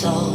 Talk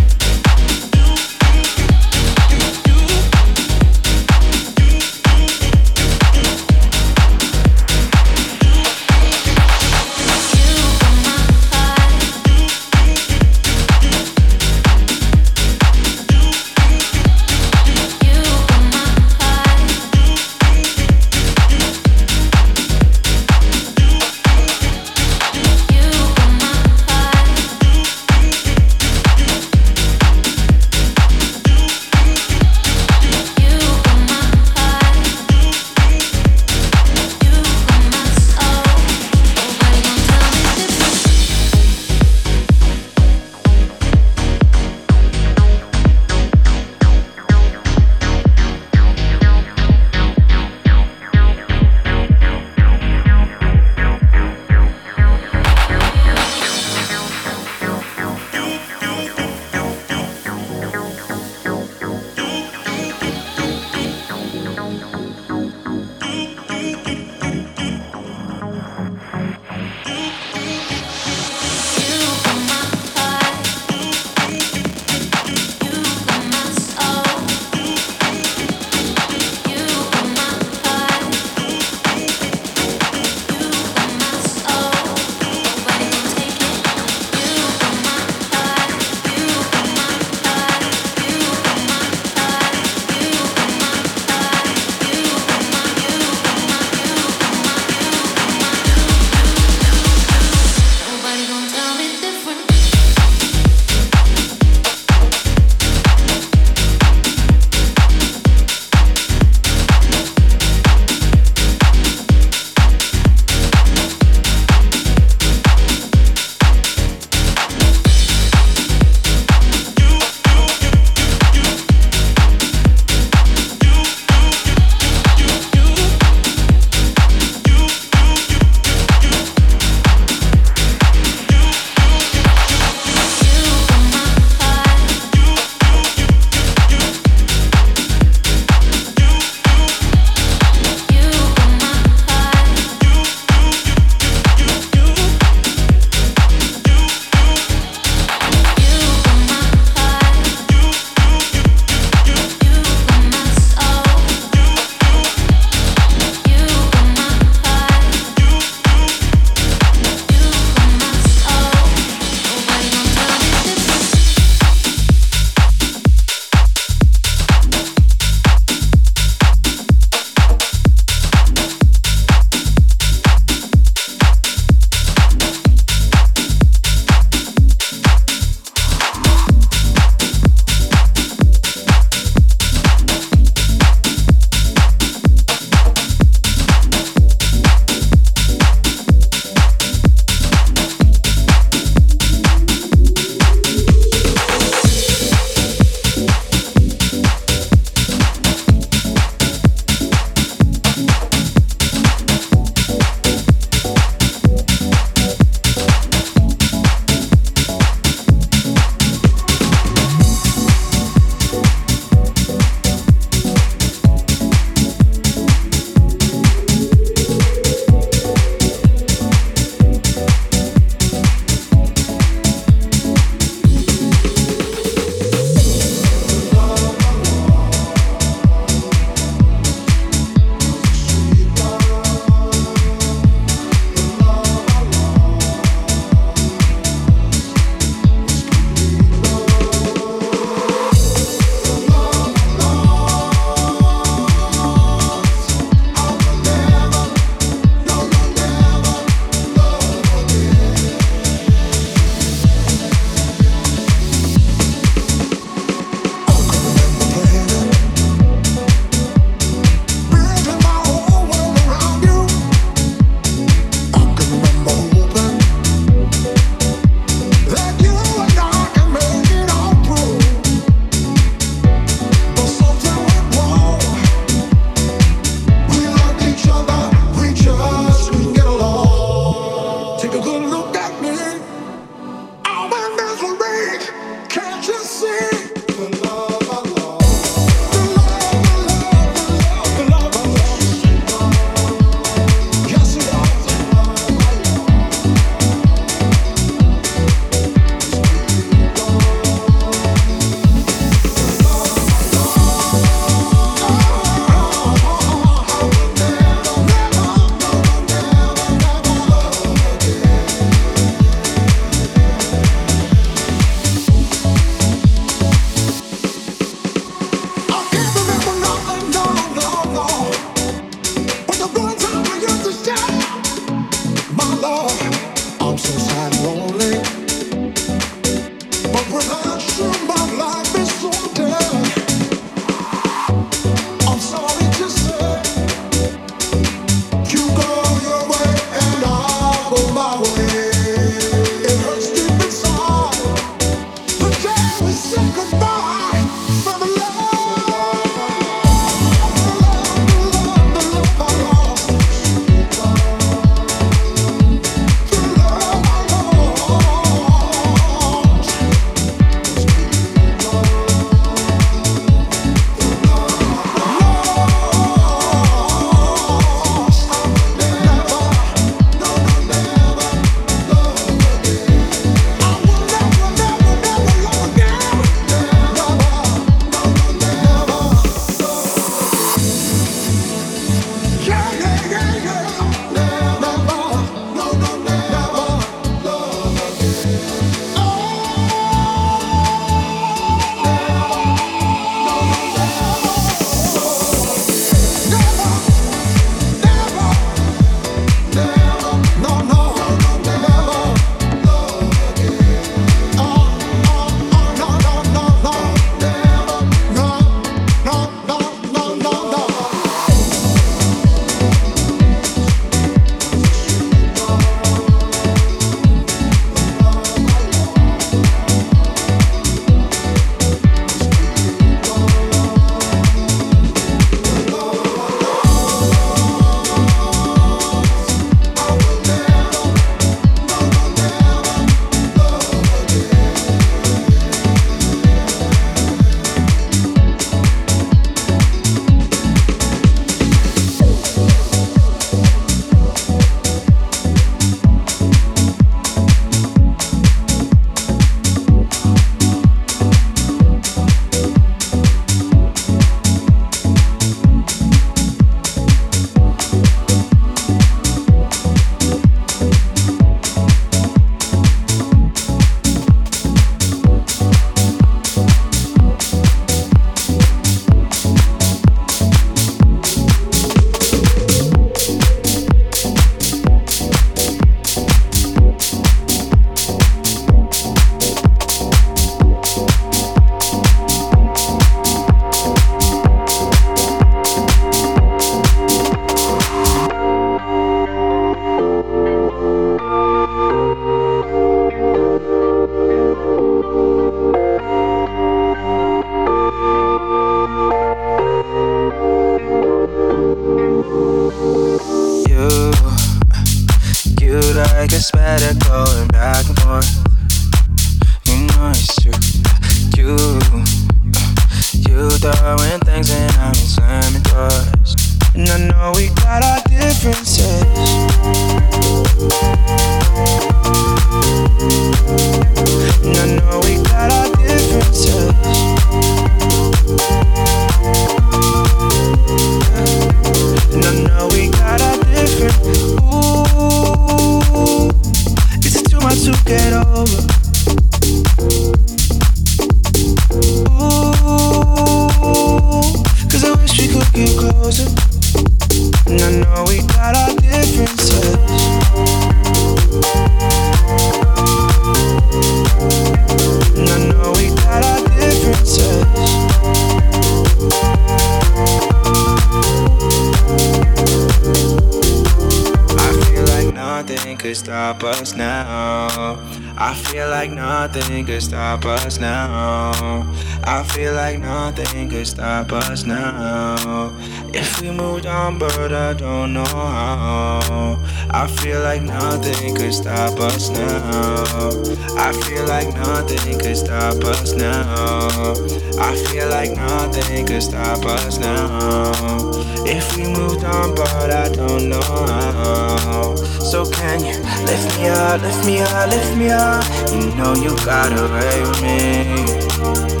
could stop us now. If we moved on, but I don't know how. I feel like nothing could stop us now. I feel like nothing could stop us now. I feel like nothing could stop us now. If we moved on, but I don't know how. So can you lift me up, lift me up, lift me up? You know you got away with me.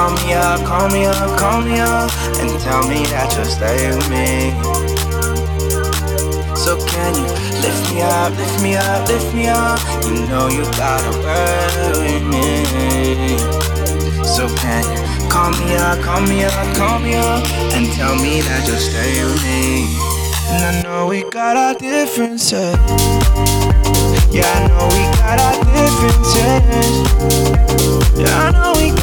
Call me up, call me up, call me up, and tell me that you'll stay with me. So can you lift me up, lift me up, lift me up? You know you gotta work with me. So can you call me up, call me up, call me up, and tell me that you'll stay with me? And I know we got our differences. Yeah, I know we got our differences. Yeah, I know we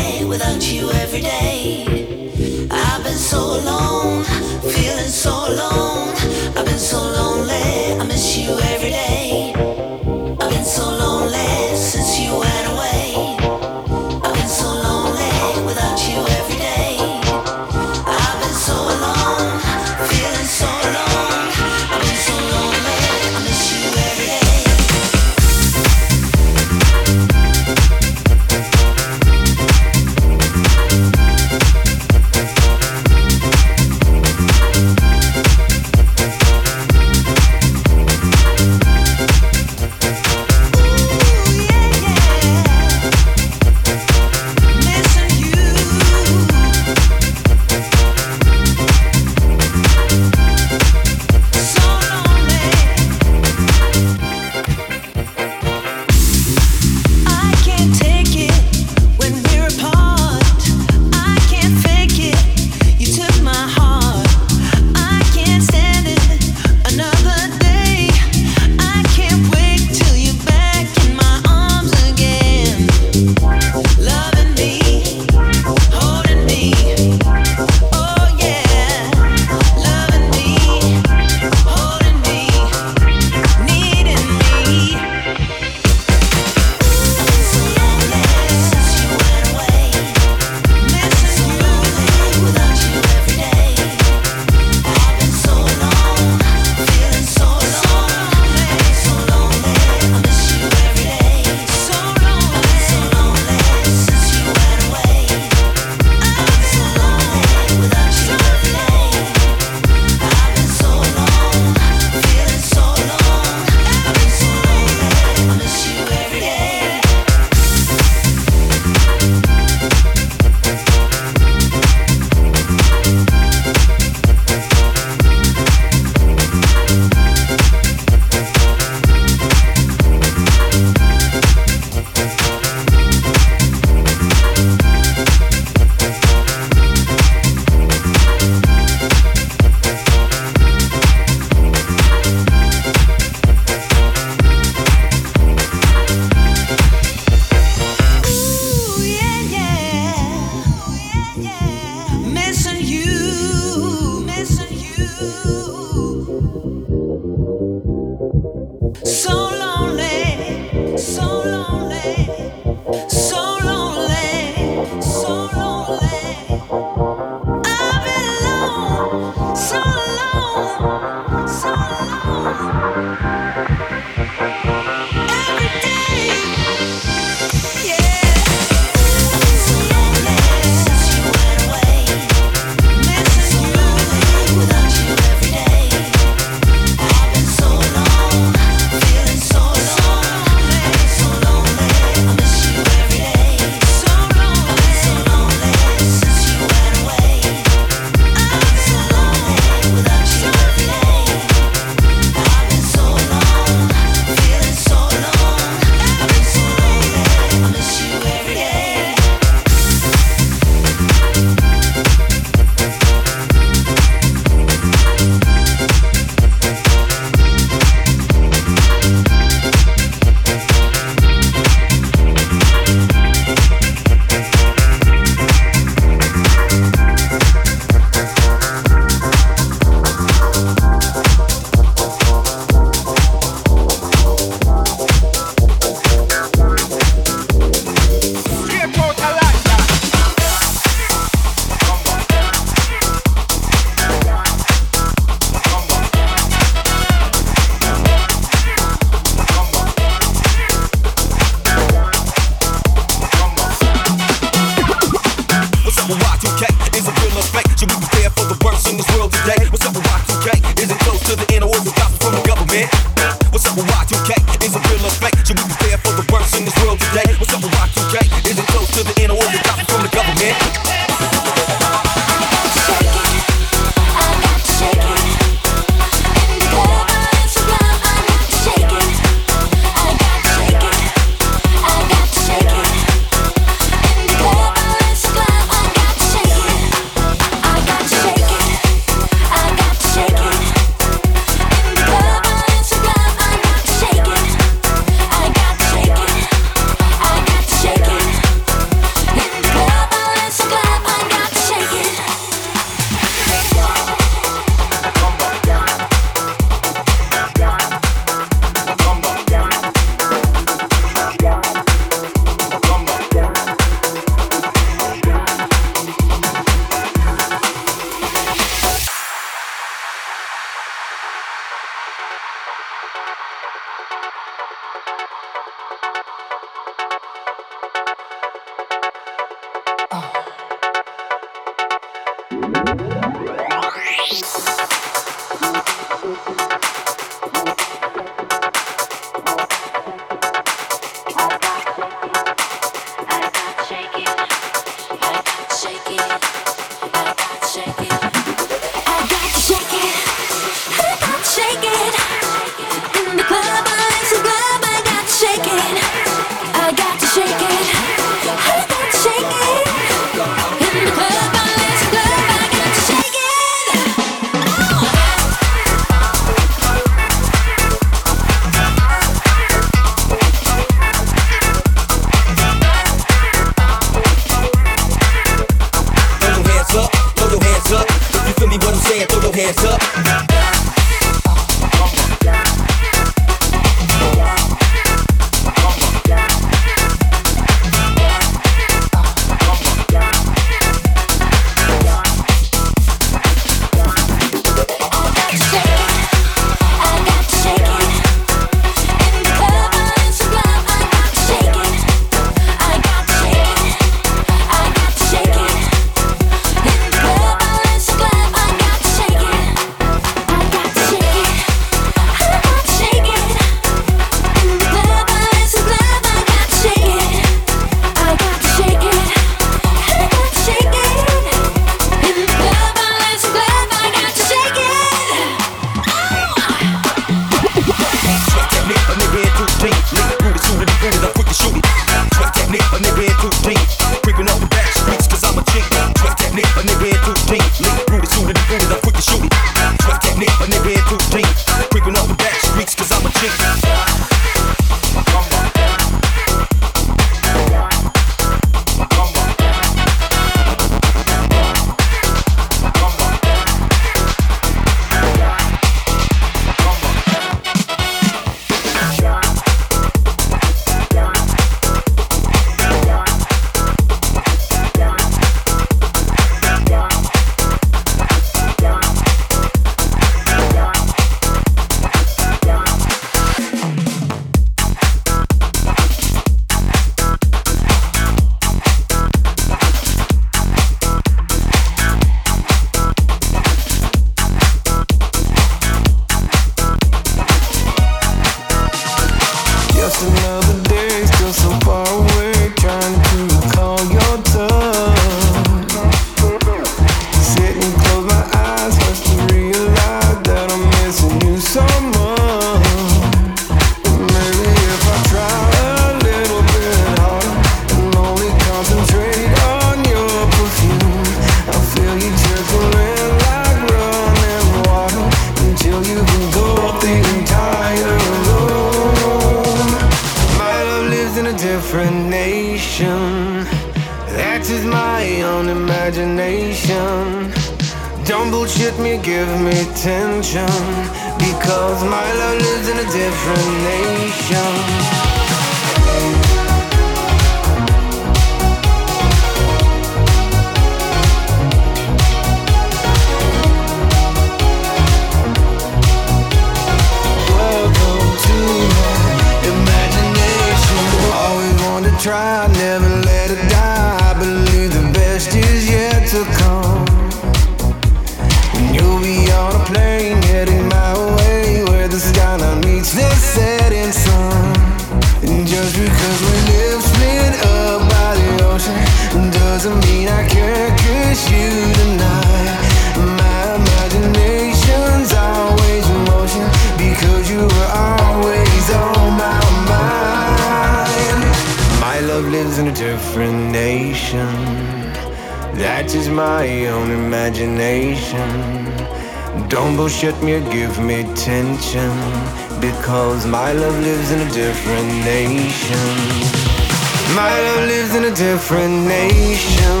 love lives in a different nation.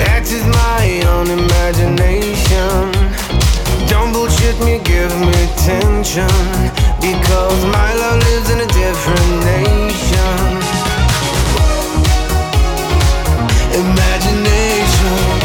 That is my own imagination. Don't bullshit me give me tension Because my love lives in a different nation. Imagination